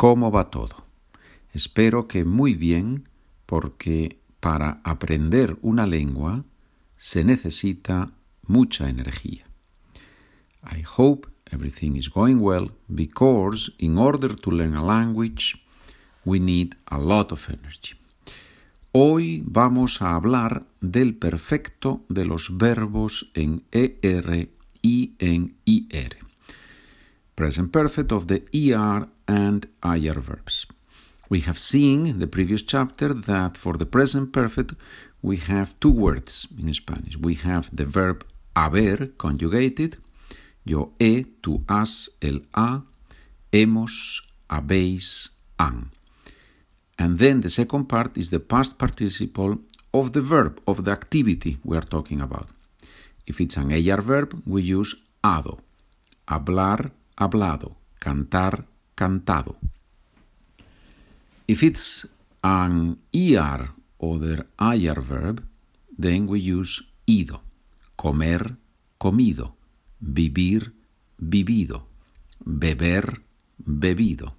¿Cómo va todo? Espero que muy bien, porque para aprender una lengua se necesita mucha energía. I hope everything is going well because in order to learn a language we need a lot of energy. Hoy vamos a hablar del perfecto de los verbos en ER y en IR. Present perfect of the ER and IR verbs. We have seen in the previous chapter that for the present perfect we have two words in Spanish. We have the verb haber conjugated, yo he, tú has, el ha, hemos, habéis, han. And then the second part is the past participle of the verb, of the activity we are talking about. If it's an AR verb, we use ado. Hablar, hablado. Cantar, cantado. If it's an ER the IR verb, then we use ido. Comer, comido. Vivir, vivido. Beber, bebido.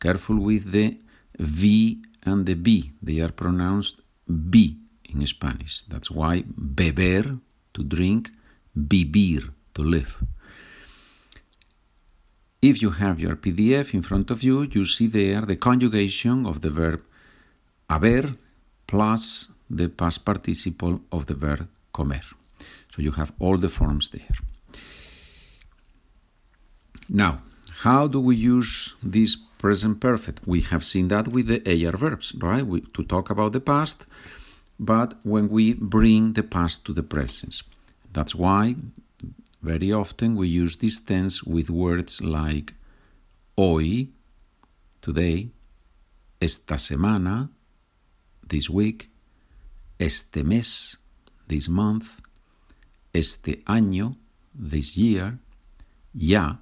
Careful with the V and the B. They are pronounced B in Spanish. That's why beber, to drink, vivir, to live. If you have your PDF in front of you, you see there the conjugation of the verb haber plus the past participle of the verb comer. So you have all the forms there. Now, how do we use this present perfect? We have seen that with the AR verbs, right? We, to talk about the past, but when we bring the past to the present. That's why very often we use this tense with words like hoy, today, esta semana, this week, este mes, this month, este año, this year, ya,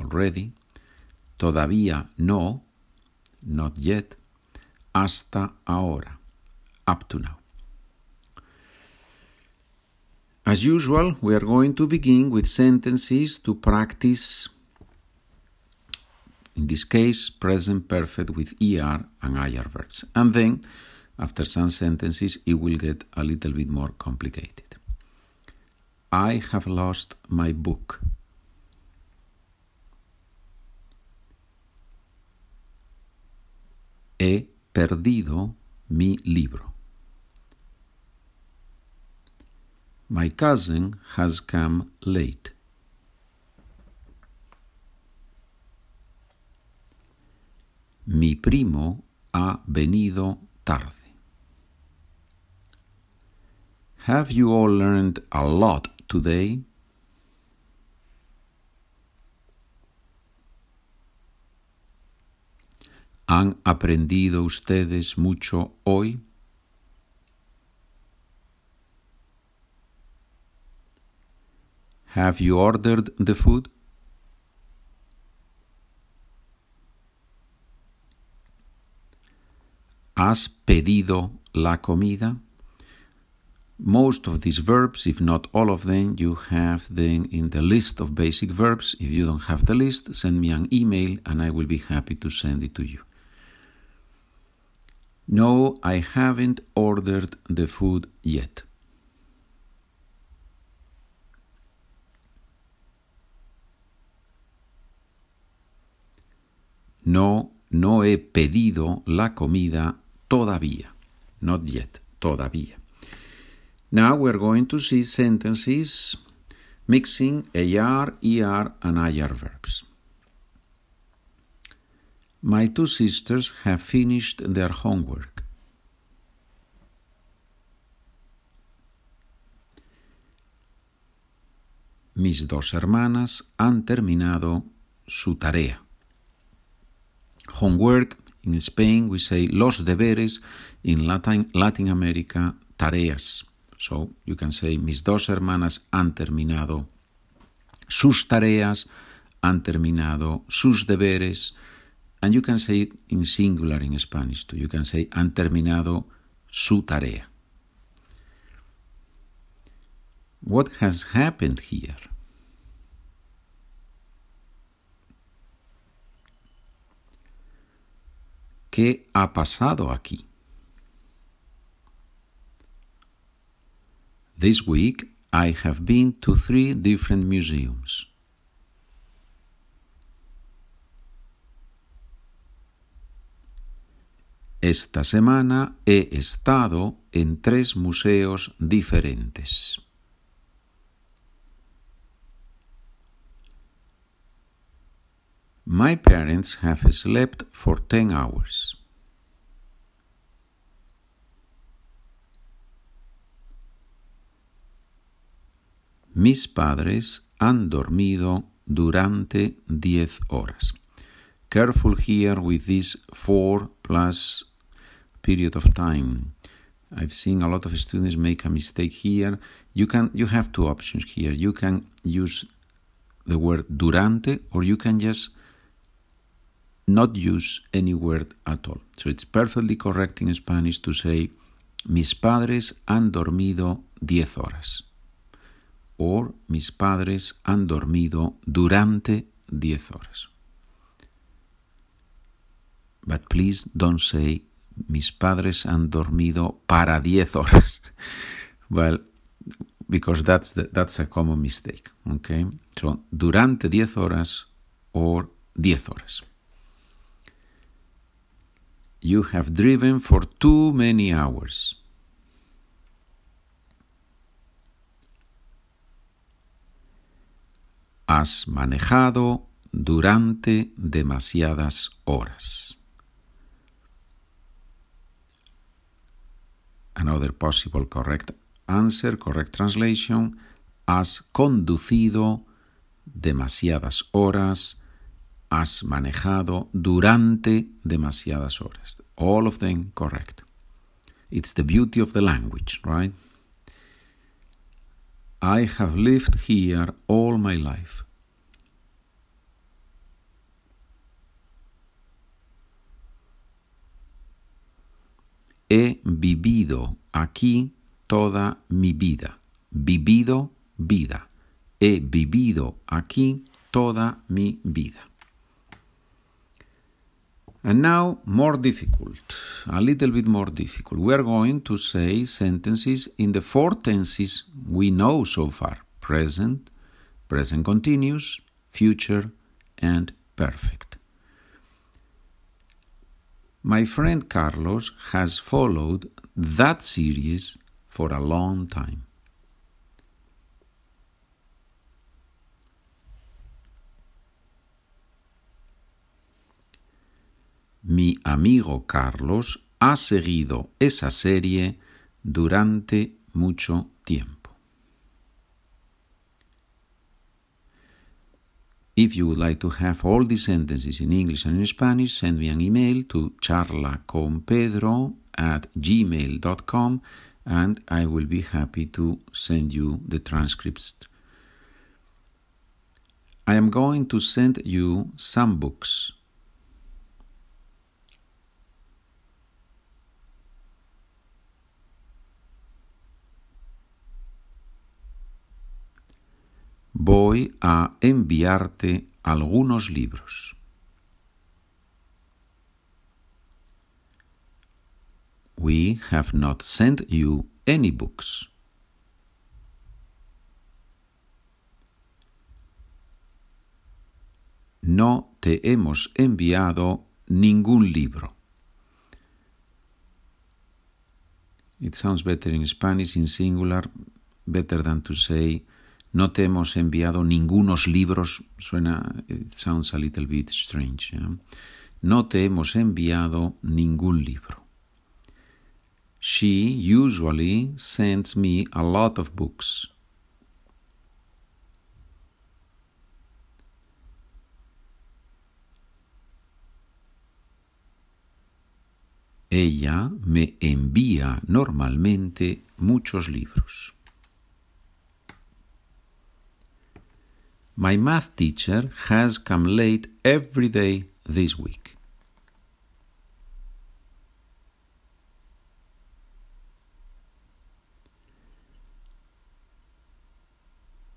already, todavía no, not yet, hasta ahora, up to now. As usual, we are going to begin with sentences to practice, in this case, present perfect with ER and IR verbs. And then, after some sentences, it will get a little bit more complicated. I have lost my book. He perdido mi libro. My cousin has come late. Mi primo ha venido tarde. Have you all learned a lot today? ¿Han aprendido ustedes mucho hoy? Have you ordered the food? ¿Has pedido la comida? Most of these verbs, if not all of them, you have them in the list of basic verbs. If you don't have the list, send me an email and I will be happy to send it to you. No, I haven't ordered the food yet. No, no he pedido la comida todavía. Not yet, todavía. Now we're going to see sentences mixing AR, ER, and IR verbs. My two sisters have finished their homework. Mis dos hermanas han terminado su tarea. Homework, in Spain we say los deberes, in Latin, Latin America, tareas. So you can say mis dos hermanas han terminado sus tareas, han terminado sus deberes, and you can say it in singular in Spanish too. You can say han terminado su tarea. What has happened here? ¿Qué ha pasado aquí? This week I have been to three different museums. Esta semana he estado en tres museos diferentes. My parents have slept for 10 hours. Mis padres han dormido durante 10 horas. Careful here with this 4 plus period of time. I've seen a lot of students make a mistake here. You can you have two options here. You can use the word durante or you can just not use any word at all. So it's perfectly correct in Spanish to say mis padres han dormido 10 horas or mis padres han dormido durante 10 horas. But please don't say mis padres han dormido para 10 horas. well, because that's, the, that's a common mistake. Okay? So, durante 10 horas or 10 horas. You have driven for too many hours. Has manejado durante demasiadas horas. Another possible correct answer, correct translation, has conducido demasiadas horas, has manejado durante demasiadas horas. All of them correct. It's the beauty of the language, right? I have lived here all my life. He vivido aquí toda mi vida. Vivido vida. He vivido aquí toda mi vida. And now, more difficult, a little bit more difficult. We are going to say sentences in the four tenses we know so far present, present continuous, future, and perfect. My friend Carlos has followed that series for a long time. Mi amigo Carlos ha seguido esa serie durante mucho tiempo. If you would like to have all these sentences in English and in Spanish, send me an email to charlaconpedro at gmail.com and I will be happy to send you the transcripts. I am going to send you some books. Voy a enviarte algunos libros. We have not sent you any books. No te hemos enviado ningún libro. It sounds better in Spanish in singular, better than to say no te hemos enviado ningunos libros. Suena, it sounds a little bit strange. No te hemos enviado ningún libro. She usually sends me a lot of books. Ella me envía normalmente muchos libros. My math teacher has come late every day this week.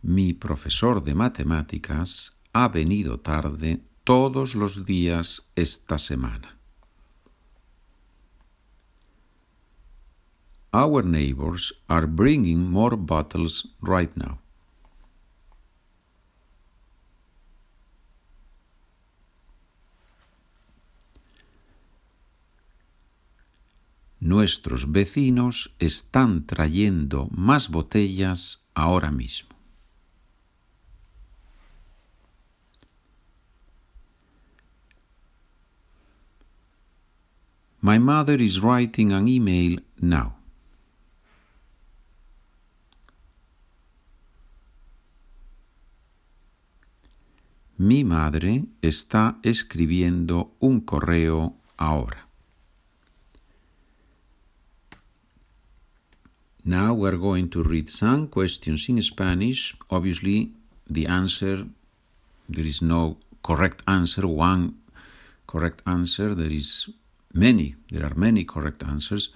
Mi profesor de matemáticas ha venido tarde todos los días esta semana. Our neighbors are bringing more bottles right now. Nuestros vecinos están trayendo más botellas ahora mismo. My mother is writing an email now. Mi madre está escribiendo un correo ahora. Now we're going to read some questions in Spanish. Obviously, the answer, there is no correct answer, one correct answer. There is many, there are many correct answers,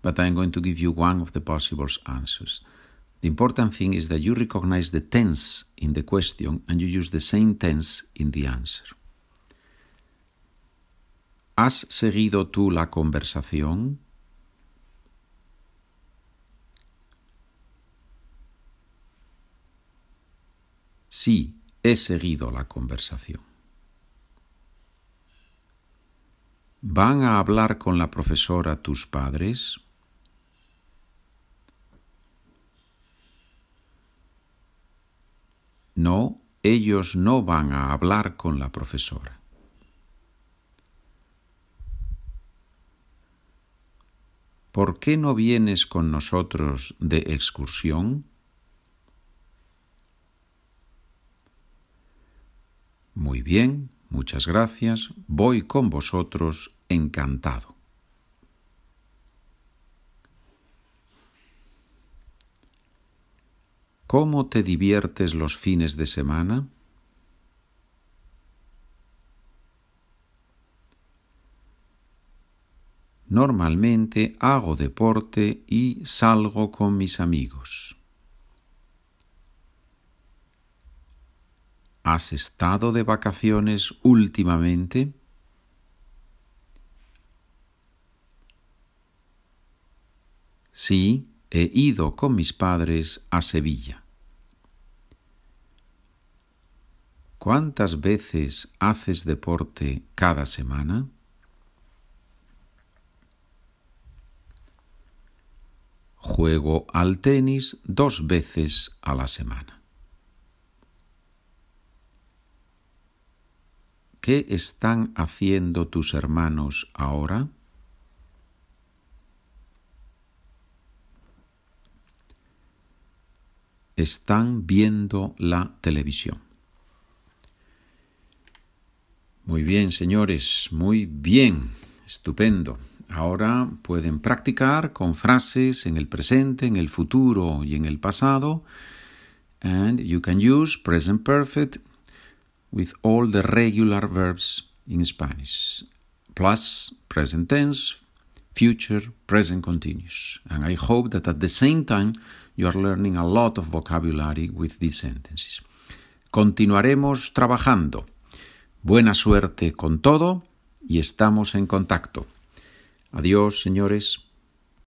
but I'm going to give you one of the possible answers. The important thing is that you recognize the tense in the question and you use the same tense in the answer. ¿Has seguido tú la conversación? Sí, he seguido la conversación. ¿Van a hablar con la profesora tus padres? No, ellos no van a hablar con la profesora. ¿Por qué no vienes con nosotros de excursión? Muy bien, muchas gracias, voy con vosotros encantado. ¿Cómo te diviertes los fines de semana? Normalmente hago deporte y salgo con mis amigos. ¿Has estado de vacaciones últimamente? Sí, he ido con mis padres a Sevilla. ¿Cuántas veces haces deporte cada semana? Juego al tenis dos veces a la semana. ¿Qué están haciendo tus hermanos ahora? están viendo la televisión. Muy bien, señores, muy bien, estupendo. Ahora pueden practicar con frases en el presente, en el futuro y en el pasado. And you can use present perfect with all the regular verbs in Spanish, plus present tense, future, present continuous. And I hope that at the same time you are learning a lot of vocabulary with these sentences. Continuaremos trabajando. Buena suerte con todo y estamos en contacto. Adiós, señores.